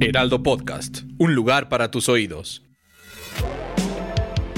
Heraldo Podcast, un lugar para tus oídos.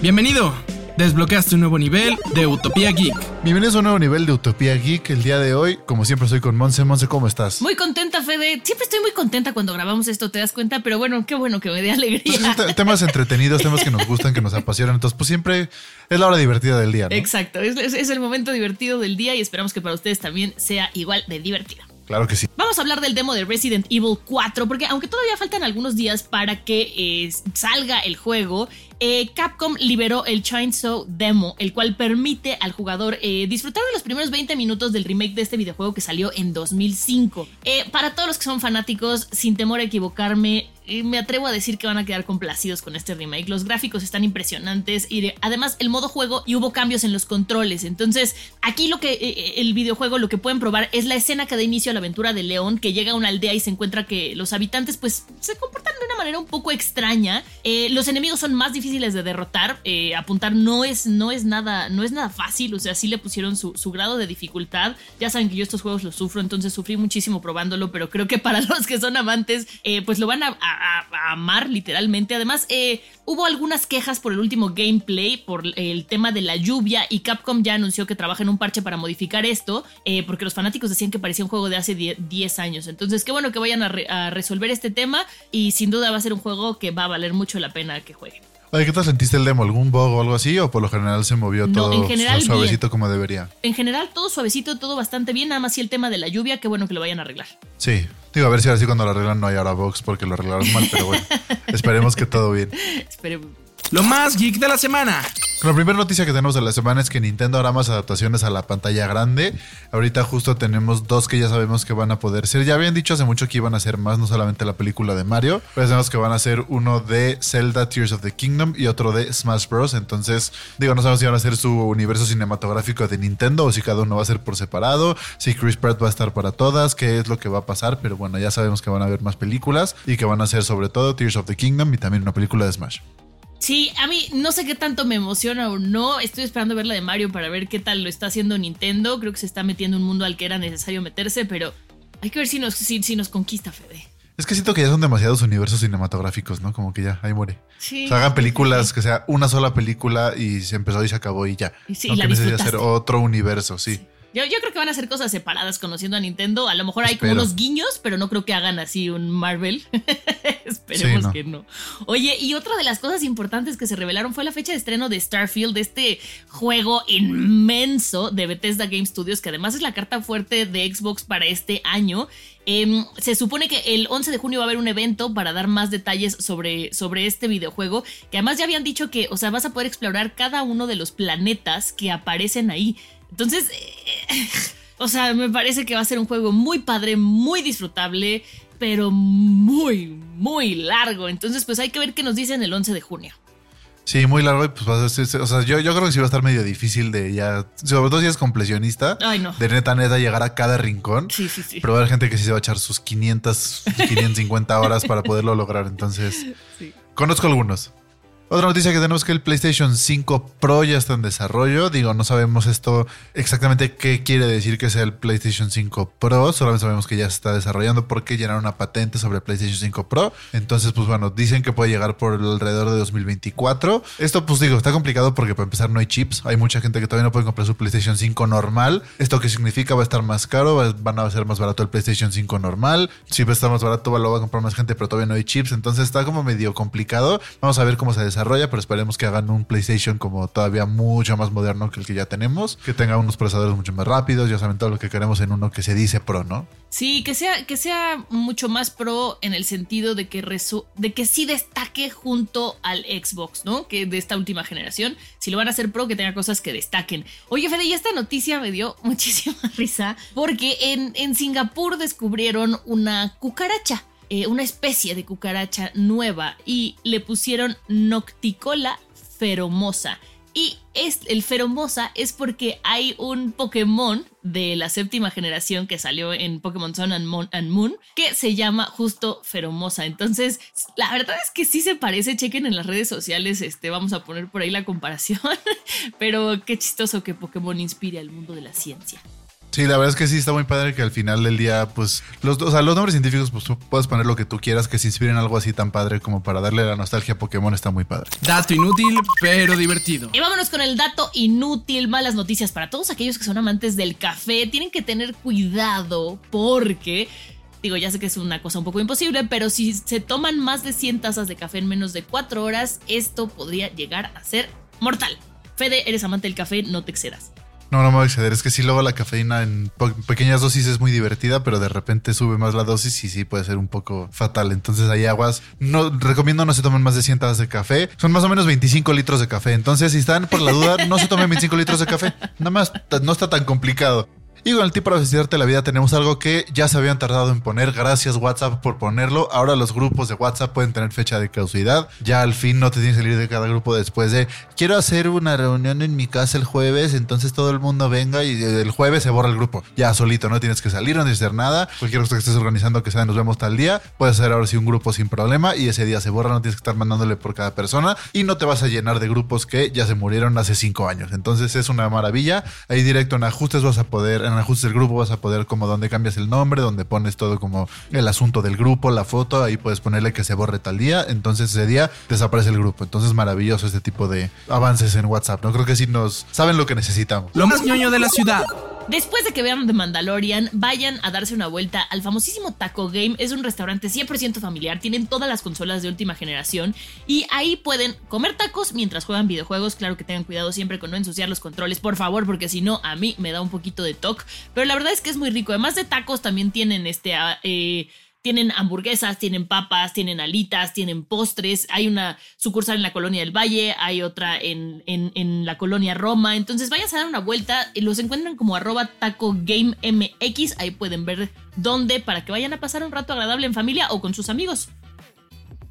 Bienvenido. Desbloqueaste un nuevo nivel de Utopía Geek. Bienvenidos a un nuevo nivel de Utopía Geek. El día de hoy, como siempre, estoy con Monse. Monse, ¿cómo estás? Muy contenta, Fede. Siempre estoy muy contenta cuando grabamos esto, te das cuenta, pero bueno, qué bueno que me dé Pues alegría. te- temas entretenidos, temas que nos gustan, que nos apasionan. Entonces, pues siempre es la hora divertida del día, ¿no? Exacto, es, es- es el momento divertido del día y esperamos que para ustedes también sea igual de divertido. Claro que sí. Vamos a hablar del demo de Resident Evil 4, porque aunque todavía faltan algunos días para que eh, salga el juego, eh, Capcom liberó el Chainsaw Demo, el cual permite al jugador eh, disfrutar de los primeros 20 minutos del remake de este videojuego que salió en 2005. Eh, para todos los que son fanáticos, sin temor a equivocarme, eh, me atrevo a decir que van a quedar complacidos con este remake. Los gráficos están impresionantes y de- además el modo juego y hubo cambios en los controles. Entonces, aquí lo que eh, el videojuego lo que pueden probar es la escena que da inicio a la aventura de León, que llega a una aldea y se encuentra que los habitantes pues se comportan de una manera un poco extraña. Eh, los enemigos son más difíciles de derrotar. Eh, apuntar no es, no es nada, no es nada fácil. O sea, sí le pusieron su, su grado de dificultad. Ya saben que yo estos juegos los sufro, entonces sufrí muchísimo probándolo, pero creo que para los que son amantes, eh, pues lo van a- a amar literalmente. Además, eh, hubo algunas quejas por el último gameplay, por el tema de la lluvia, y Capcom ya anunció que trabaja en un parche para modificar esto, eh, porque los fanáticos decían que parecía un juego de hace 10 10 años. Entonces, qué bueno que vayan a, a resolver este tema, y sin duda va a ser un juego que va a valer mucho la pena que jueguen. Oye, ¿qué tal sentiste el demo? ¿Algún bug o algo así? ¿O por lo general se movió No, todo en general, suavecito como debería? En general, todo suavecito, todo bastante bien, nada más si el tema de la lluvia, qué bueno que lo vayan a arreglar. Sí. Digo, a ver si ahora sí cuando lo arreglan no hay ahora bugs porque lo arreglaron mal, pero bueno, esperemos que todo bien. Esperemos. Lo más geek de la semana. La primera noticia que tenemos de la semana es que Nintendo hará más adaptaciones a la pantalla grande. Ahorita justo tenemos dos que ya sabemos que van a poder ser. Ya habían dicho hace mucho que iban a ser más, no solamente la película de Mario, pero sabemos que van a ser uno de Zelda Tears of the Kingdom y otro de Smash Bros. Entonces, digo, no sabemos si van a ser su universo cinematográfico de Nintendo o si cada uno va a ser por separado, si Chris Pratt va a estar para todas, qué es lo que va a pasar, pero bueno, ya sabemos que van a haber más películas y que van a ser sobre todo Tears of the Kingdom y también una película de Smash. Sí, a mí no sé qué tanto me emociona o no. Estoy esperando ver la de Mario para ver qué tal lo está haciendo Nintendo. Creo que se está metiendo en un mundo al que era necesario meterse, pero hay que ver si nos, si, si nos conquista, Fede. Es que siento que ya son demasiados universos cinematográficos, ¿no? Como que ya, ahí muere. Sí. O sea, hagan películas que sea una sola película y se empezó y se acabó y ya. Y sí, no y que hacer otro universo, sí. Yo, yo creo que van a hacer cosas separadas conociendo a Nintendo. A lo mejor hay Espero. como unos guiños, pero no creo que hagan así un Marvel. Esperemos Sí, no. que no. Oye, y otra de las cosas importantes que se revelaron fue la fecha de estreno de Starfield, de este juego inmenso de Bethesda Game Studios, que además es la carta fuerte de Xbox para este año. Em, se supone que el 11 de junio va a haber un evento para dar más detalles sobre, sobre este videojuego, que además ya habían dicho que, o sea, vas a poder explorar cada uno de los planetas que aparecen ahí. Entonces, eh, o sea, me parece que va a ser un juego muy padre, muy disfrutable, pero muy, muy largo. Entonces, pues hay que ver qué nos dicen el 11 de junio. Sí, muy largo y pues va a ser, o sea, yo, yo creo que sí va a estar medio difícil de ya, sobre todo si es completionista, Ay, no. de neta neta llegar a cada rincón. Sí, sí, sí. Pero va a haber gente que sí se va a echar sus 500, 550 horas para poderlo lograr. Entonces, Sí. conozco algunos. Otra noticia que tenemos es que el PlayStation 5 Pro ya está en desarrollo. Digo, no sabemos esto exactamente qué quiere decir que sea el PlayStation 5 Pro. Solamente sabemos que ya se está desarrollando porque llenaron una patente sobre el PlayStation 5 Pro. Entonces, pues bueno, dicen que puede llegar por alrededor de 2024. Esto, pues digo, está complicado porque para empezar no hay chips. Hay mucha gente que todavía no puede comprar su PlayStation 5 normal. ¿Esto qué significa? Va a estar más caro, va- van a ser más barato el PlayStation 5 normal. Si va a estar más barato, lo va a comprar más gente, pero todavía no hay chips. Entonces está como medio complicado. Vamos a ver cómo se desarrolla pero esperemos que hagan un PlayStation como todavía mucho más moderno que el que ya tenemos, que tenga unos procesadores mucho más rápidos, ya saben todo lo que queremos en uno que se dice pro, ¿no? Sí, que sea, que sea mucho más pro en el sentido de que, de que sí destaque junto al Xbox, ¿no? Que de esta última generación. Si lo van a hacer pro, que tenga cosas que destaquen. Oye, Fede, y esta noticia me dio muchísima risa porque en, en Singapur descubrieron una cucaracha. Eh, una especie de cucaracha nueva y le pusieron Nocticola feromosa. Y es, el feromosa es porque hay un Pokémon de la séptima generación que salió en Pokémon Sun and Moon, que se llama justo feromosa. Entonces, la verdad es que sí se parece. Chequen en las redes sociales, este, vamos a poner por ahí la comparación. Pero qué chistoso que Pokémon inspire al mundo de la ciencia. Sí, la verdad es que sí está muy padre que al final del día, pues, los, o sea, los nombres científicos, pues tú puedes poner lo que tú quieras, que se inspiren algo así tan padre como para darle la nostalgia a Pokémon, está muy padre. Dato inútil, pero divertido. Y vámonos con el dato inútil, malas noticias para todos aquellos que son amantes del café. Tienen que tener cuidado porque Digo, ya sé que es una cosa un poco imposible, pero si se toman más de 100 tazas de café en menos de 4 horas, esto podría llegar a ser mortal. Fede, eres amante del café, no te excedas. No, no me voy a exceder. Es que sí, luego la cafeína en pequeñas dosis es muy divertida, pero de repente sube más la dosis y sí puede ser un poco fatal. Entonces hay aguas. No recomiendo no se tomen más de 100 tazas de café. Son más o menos 25 litros de café. Entonces, si están por la duda, no se tomen 25 litros de café. Nada más, no está tan complicado. Y con el tip para facilitarte la vida tenemos algo que ya se habían tardado en poner. Gracias WhatsApp por ponerlo. Ahora los grupos de WhatsApp pueden tener fecha de caducidad. Ya al fin no te tienes que salir de cada grupo después de quiero hacer una reunión en mi casa el jueves, entonces todo el mundo venga y el jueves se borra el grupo. Ya solito, no tienes que salir, no tienes que hacer nada. Cualquier cosa que estés organizando que sea nos vemos tal día, puedes hacer ahora sí un grupo sin problema y ese día se borra, no tienes que estar mandándole por cada persona y no te vas a llenar de grupos que ya se murieron hace cinco años. Entonces es una maravilla. Ahí directo en ajustes vas a poder, ajustes del grupo vas a poder como donde cambias el nombre, donde pones todo como el asunto del grupo, la foto, ahí puedes ponerle que se borre tal día, entonces ese día desaparece el grupo. Entonces maravilloso este tipo de avances en WhatsApp, ¿no? Creo que sí nos saben lo que necesitamos. Lo más ñoño de la ciudad. Después de que vean The Mandalorian, vayan a darse una vuelta al famosísimo Taco Game. Es un restaurante 100% familiar, tienen todas las consolas de última generación y ahí pueden comer tacos mientras juegan videojuegos. Claro que tengan cuidado siempre con no ensuciar los controles, por favor, porque si no, a mí me da un poquito de toque. Pero la verdad es que es muy rico. Además de tacos, también tienen este... Ah, eh, tienen hamburguesas, tienen papas, tienen alitas, tienen postres. Hay una sucursal en la colonia del Valle, hay otra en, en, la colonia Roma. Entonces vayan a dar una vuelta. Los encuentran como arroba taco game mx. Ahí pueden ver dónde para que vayan a pasar un rato agradable en familia o con sus amigos.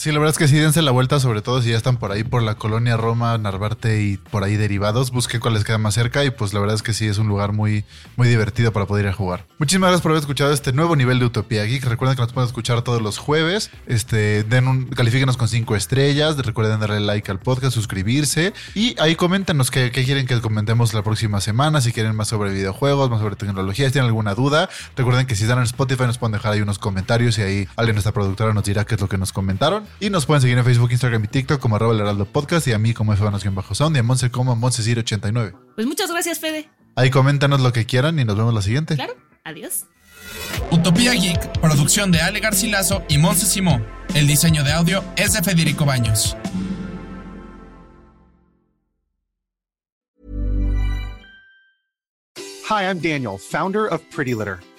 Sí, la verdad es que sí, dense la vuelta, sobre todo si ya están por ahí por la colonia Roma, Narvarte y por ahí derivados, busquen cuál les queda más cerca y pues la verdad es que sí, es un lugar muy, muy divertido para poder ir a jugar. Muchísimas gracias por haber escuchado este nuevo nivel de Utopía Geek. Recuerden que nos pueden escuchar todos los jueves. Este, den un, califíquenos con cinco estrellas. Recuerden darle like al podcast, suscribirse y ahí coméntenos qué, qué quieren que comentemos la próxima semana, si quieren más sobre videojuegos, más sobre tecnología, si tienen alguna duda. Recuerden que si están en Spotify nos pueden dejar ahí unos comentarios y ahí alguien, nuestra productora, nos dirá qué es lo que nos comentaron. Y nos pueden seguir en Facebook, Instagram y TikTok como arroba el heraldo podcast y a mí como bajo sound y a Monse como Monse89. Pues muchas gracias, Fede. Ahí coméntanos lo que quieran y nos vemos la siguiente. Claro, adiós. Utopía Geek, producción de Ale Garcilaso y Monse Simón. El diseño de audio es de Federico Baños. Hi, I'm Daniel, founder of Pretty Litter.